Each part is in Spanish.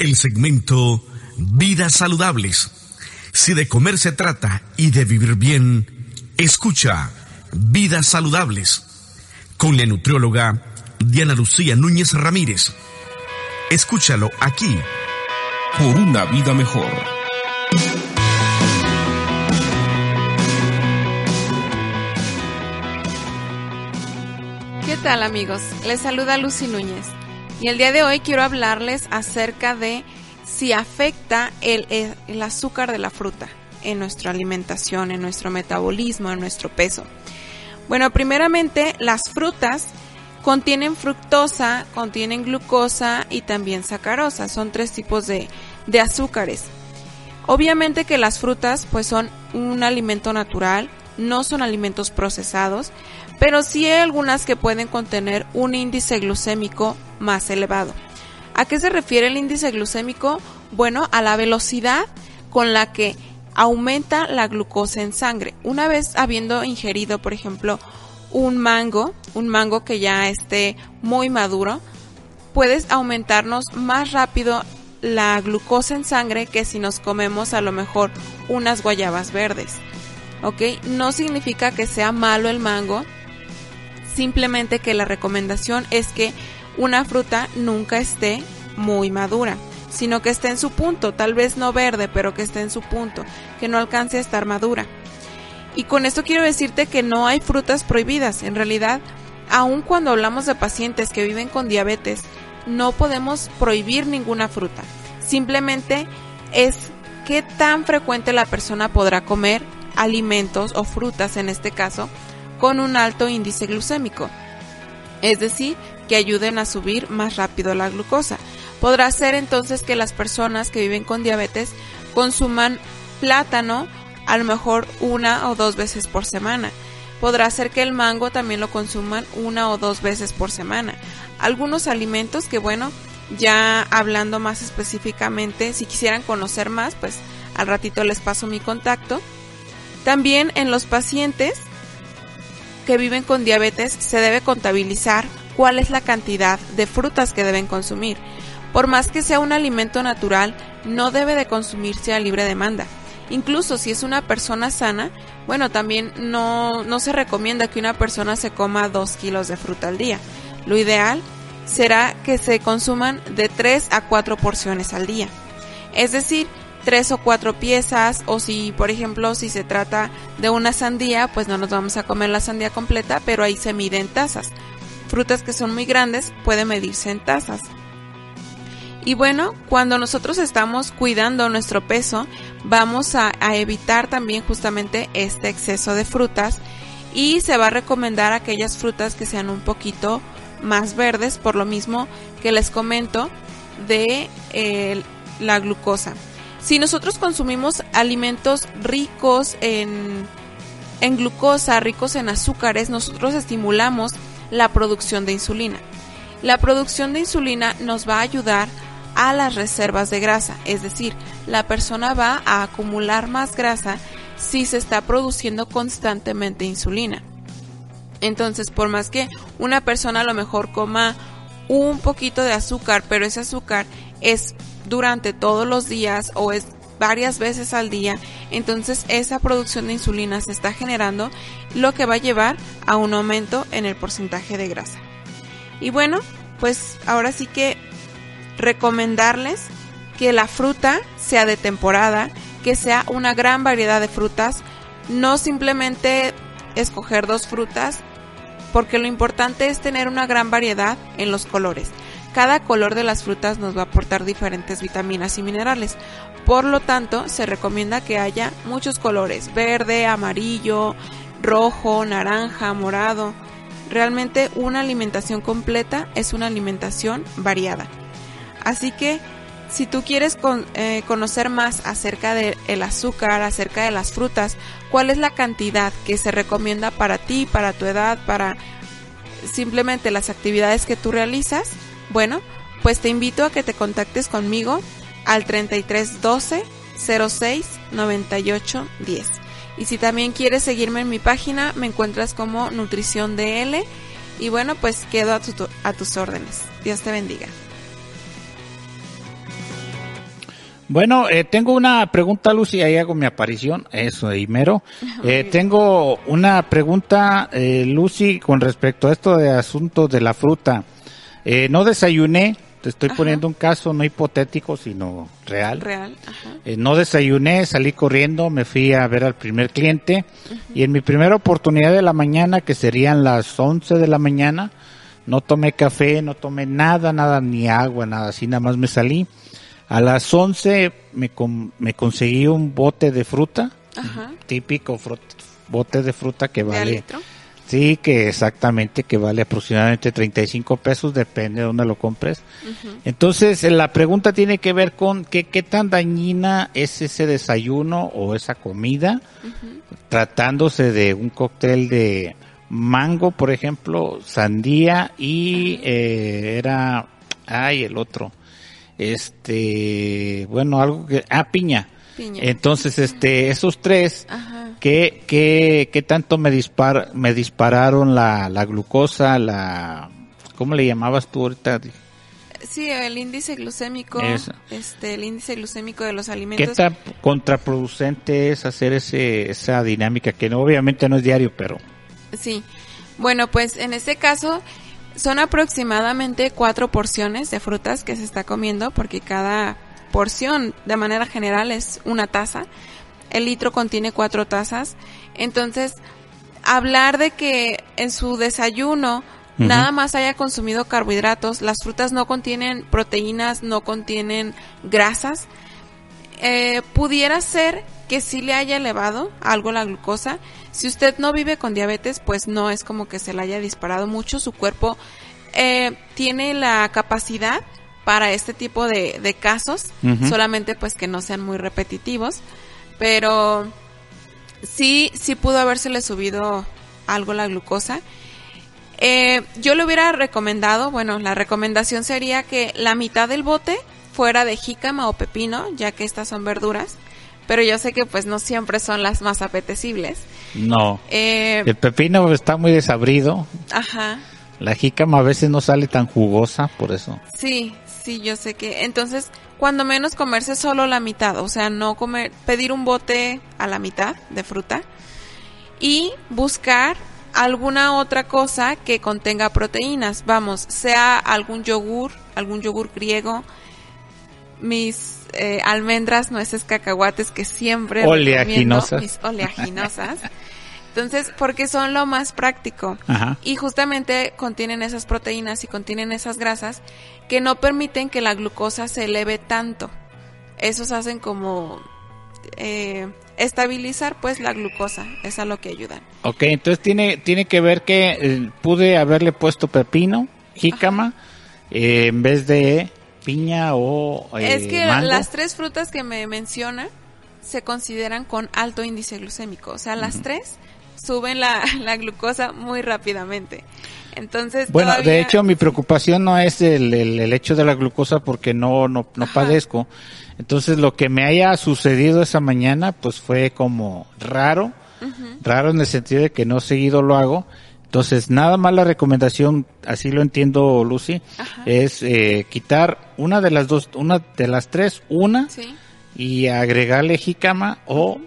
El segmento Vidas saludables. Si de comer se trata y de vivir bien, escucha Vidas saludables con la nutrióloga Diana Lucía Núñez Ramírez. Escúchalo aquí por una vida mejor. ¿Qué tal amigos? Les saluda Lucy Núñez y el día de hoy quiero hablarles acerca de si afecta el, el, azúcar de la fruta en nuestra alimentación, en nuestro metabolismo, en nuestro peso. Bueno, primeramente las frutas contienen fructosa, contienen glucosa y también sacarosa. Son tres tipos de, de azúcares. Obviamente que las frutas pues son un alimento natural, no son alimentos procesados, pero sí hay algunas que pueden contener un índice glucémico más elevado. ¿A qué se refiere el índice glucémico? Bueno, a la velocidad con la que aumenta la glucosa en sangre. Una vez habiendo ingerido, por ejemplo, un mango, un mango que ya esté muy maduro, puedes aumentarnos más rápido la glucosa en sangre que si nos comemos a lo mejor unas guayabas verdes. ¿Ok? No significa que sea malo el mango, simplemente que la recomendación es que una fruta nunca esté muy madura, sino que esté en su punto, tal vez no verde, pero que esté en su punto, que no alcance a estar madura. Y con esto quiero decirte que no hay frutas prohibidas. En realidad, aun cuando hablamos de pacientes que viven con diabetes, no podemos prohibir ninguna fruta. Simplemente es qué tan frecuente la persona podrá comer alimentos o frutas en este caso con un alto índice glucémico. Es decir, que ayuden a subir más rápido la glucosa. Podrá ser entonces que las personas que viven con diabetes consuman plátano a lo mejor una o dos veces por semana. Podrá ser que el mango también lo consuman una o dos veces por semana. Algunos alimentos que bueno, ya hablando más específicamente, si quisieran conocer más, pues al ratito les paso mi contacto. También en los pacientes que viven con diabetes se debe contabilizar cuál es la cantidad de frutas que deben consumir. Por más que sea un alimento natural, no debe de consumirse a libre demanda. Incluso si es una persona sana, bueno, también no, no se recomienda que una persona se coma 2 kilos de fruta al día. Lo ideal será que se consuman de 3 a 4 porciones al día. Es decir, 3 o 4 piezas o si, por ejemplo, si se trata de una sandía, pues no nos vamos a comer la sandía completa, pero ahí se mide en tazas. Frutas que son muy grandes pueden medirse en tazas. Y bueno, cuando nosotros estamos cuidando nuestro peso, vamos a, evitar también justamente este exceso de frutas y se va a recomendar aquellas frutas que sean un poquito más verdes, por lo mismo que les comento de eh, la glucosa. Si nosotros consumimos alimentos ricos en, glucosa, ricos en azúcares, nosotros estimulamos la producción de insulina. La producción de insulina nos va a ayudar a las reservas de grasa, es decir, la persona va a acumular más grasa si se está produciendo constantemente insulina. Entonces, por más que una persona a lo mejor coma un poquito de azúcar, pero ese azúcar es durante todos los días o es varias veces al día, entonces esa producción de insulina se está generando, lo que va a llevar a un aumento en el porcentaje de grasa. Y bueno, pues ahora sí que recomendarles que la fruta sea de temporada, que sea una gran variedad de frutas, no simplemente escoger dos frutas, porque lo importante es tener una gran variedad en los colores. Cada color de las frutas nos va a aportar diferentes vitaminas y minerales. Por lo tanto, se recomienda que haya muchos colores, verde, amarillo, rojo, naranja, morado. Realmente una alimentación completa es una alimentación variada. Así que si tú quieres eh, conocer más acerca del azúcar, acerca de las frutas, cuál es la cantidad que se recomienda para ti, para tu edad, para simplemente las actividades que tú realizas, bueno, pues te invito a que te contactes conmigo al 3312 06 98 10. Y si también quieres seguirme en mi página, me encuentras como Nutrición DL. Y bueno, pues quedo a, a tus órdenes. Dios te bendiga. Bueno, eh, tengo una pregunta, Lucy, ahí hago mi aparición, eso, de mero. Eh, tengo una pregunta, eh, Lucy, con respecto a esto de asunto de la fruta. Eh, no desayuné, te estoy poniendo un caso no hipotético, sino real. Real, ajá. Eh, no desayuné, salí corriendo, me fui a ver al primer cliente y en mi primera oportunidad de la mañana, que serían las 11 de la mañana, no tomé café, no tomé nada, nada, ni agua, nada, así nada más me salí. A las 11 me, me conseguí un bote de fruta, típico bote de fruta que vale... Sí, que exactamente, que vale aproximadamente 35 pesos, depende de dónde lo compres. Entonces, la pregunta tiene que ver con qué, qué tan dañina es ese desayuno o esa comida, tratándose de un cóctel de mango, por ejemplo, sandía y eh, era, ay, el otro, este, bueno, algo que, ah, piña. Entonces, este, esos tres, ¿qué, qué, qué tanto me dispar, me dispararon la, la glucosa, la, ¿cómo le llamabas tú ahorita? Sí, el índice glucémico, este, el índice glucémico de los alimentos. ¿Qué tan contraproducente es hacer ese, esa dinámica que no, obviamente no es diario, pero? Sí. Bueno, pues en este caso, son aproximadamente cuatro porciones de frutas que se está comiendo porque cada porción de manera general es una taza. El litro contiene cuatro tazas. Entonces, hablar de que en su desayuno nada más haya consumido carbohidratos, las frutas no contienen proteínas, no contienen grasas, eh, pudiera ser que sí le haya elevado algo la glucosa. Si usted no vive con diabetes, pues no es como que se le haya disparado mucho. Su cuerpo eh, tiene la capacidad para este tipo de, casos, solamente pues que no sean muy repetitivos, pero sí, sí pudo habérsele subido algo la glucosa. Eh, yo le hubiera recomendado, bueno, la recomendación sería que la mitad del bote fuera de jícama o pepino, ya que estas son verduras pero yo sé que pues no siempre son las más apetecibles. No. Eh, el pepino está muy desabrido. Ajá. La jícama a veces no sale tan jugosa, por eso. Sí, sí, yo sé que. Entonces, cuando menos comerse solo la mitad, o sea, no comer, pedir un bote a la mitad de fruta y buscar alguna otra cosa que contenga proteínas. Vamos, sea algún yogur, algún yogur griego, mis eh, almendras, nueces, cacahuates que siempre oleaginosas. mis oleaginosas. Entonces, porque son lo más práctico. Y justamente contienen esas proteínas y contienen esas grasas que no permiten que la glucosa se eleve tanto. Esos hacen como eh, estabilizar pues la glucosa, es a lo que ayudan. Ok, entonces tiene, tiene que ver que eh, pude haberle puesto pepino, jícama, en vez de piña o eh, Es que las tres frutas que me menciona se consideran con alto índice glucémico. O sea, las tres suben la, la, glucosa muy rápidamente. Entonces, bueno, de hecho, mi preocupación no es el, el, hecho de la glucosa porque no, no, no padezco. Entonces, lo que me haya sucedido esa mañana, pues fue como raro, raro en el sentido de que no seguido lo hago. Entonces, nada más la recomendación, así lo entiendo, Lucy, es eh, quitar una de las dos, una de las tres, una, y agregarle jícama o,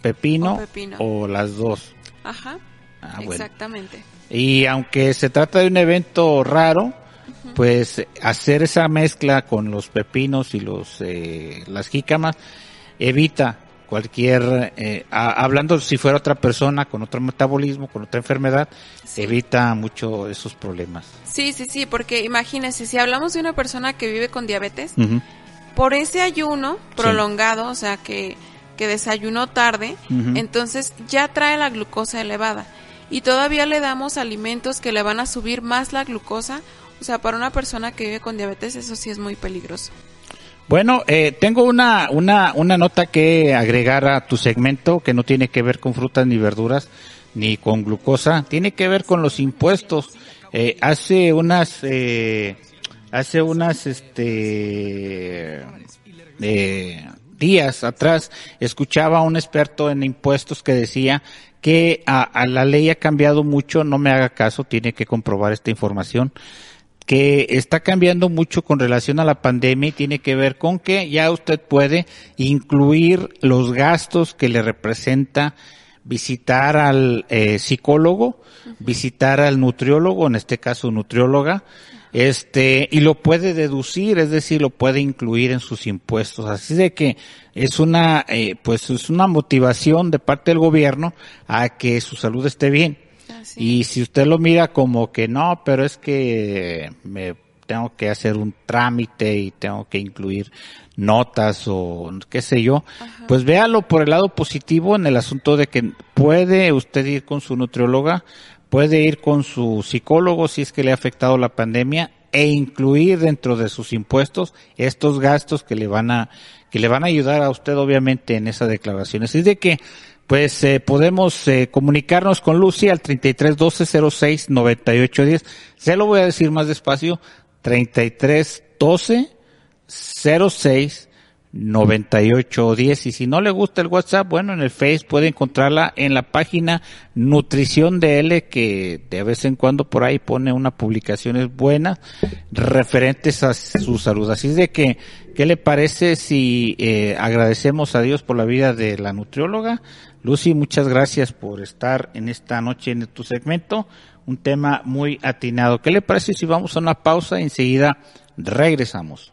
pepino, o las dos. Ajá. Ah, Exactamente. Y aunque se trata de un evento raro, pues hacer esa mezcla con los pepinos y los eh, las jícamas evita cualquier, eh, hablando si fuera otra persona con otro metabolismo, con otra enfermedad, evita mucho esos problemas. Sí, sí, sí, porque imagínese, si hablamos de una persona que vive con diabetes, por ese ayuno prolongado, o sea, que, que desayunó tarde, entonces ya trae la glucosa elevada y todavía le damos alimentos que le van a subir más la glucosa, o sea, para una persona que vive con diabetes eso sí es muy peligroso. Bueno, eh, tengo una, una, una nota que agregar a tu segmento que no tiene que ver con frutas ni verduras ni con glucosa, tiene que ver con los impuestos. Eh, hace unas, eh, hace unas, este, eh, días atrás escuchaba a un experto en impuestos que decía que a, a la ley ha cambiado mucho, no me haga caso, tiene que comprobar esta información que está cambiando mucho con relación a la pandemia y tiene que ver con que ya usted puede incluir los gastos que le representa visitar al eh, psicólogo, visitar al nutriólogo, en este caso nutrióloga, este, y lo puede deducir, es decir, lo puede incluir en sus impuestos. Así de que es una, eh, pues es una motivación de parte del gobierno a que su salud esté bien. Y si usted lo mira como que no, pero es que me tengo que hacer un trámite y tengo que incluir notas o qué sé yo, pues véalo por el lado positivo en el asunto de que puede usted ir con su nutrióloga, puede ir con su psicólogo si es que le ha afectado la pandemia e incluir dentro de sus impuestos estos gastos que le van a que le van a ayudar a usted obviamente en esa declaración. Así de que pues eh, podemos eh, comunicarnos con Lucy al 33 12 06 98 10. Se lo voy a decir más despacio. 33 12 06 98 10. Y si no le gusta el WhatsApp, bueno, en el Face puede encontrarla en la página Nutrición de L, que de vez en cuando por ahí pone unas publicaciones buenas referentes a su salud. Así es de que, ¿qué le parece si eh, agradecemos a Dios por la vida de la nutrióloga? Lucy, muchas gracias por estar en esta noche en tu segmento. Un tema muy atinado. ¿Qué le parece si vamos a una pausa y enseguida regresamos?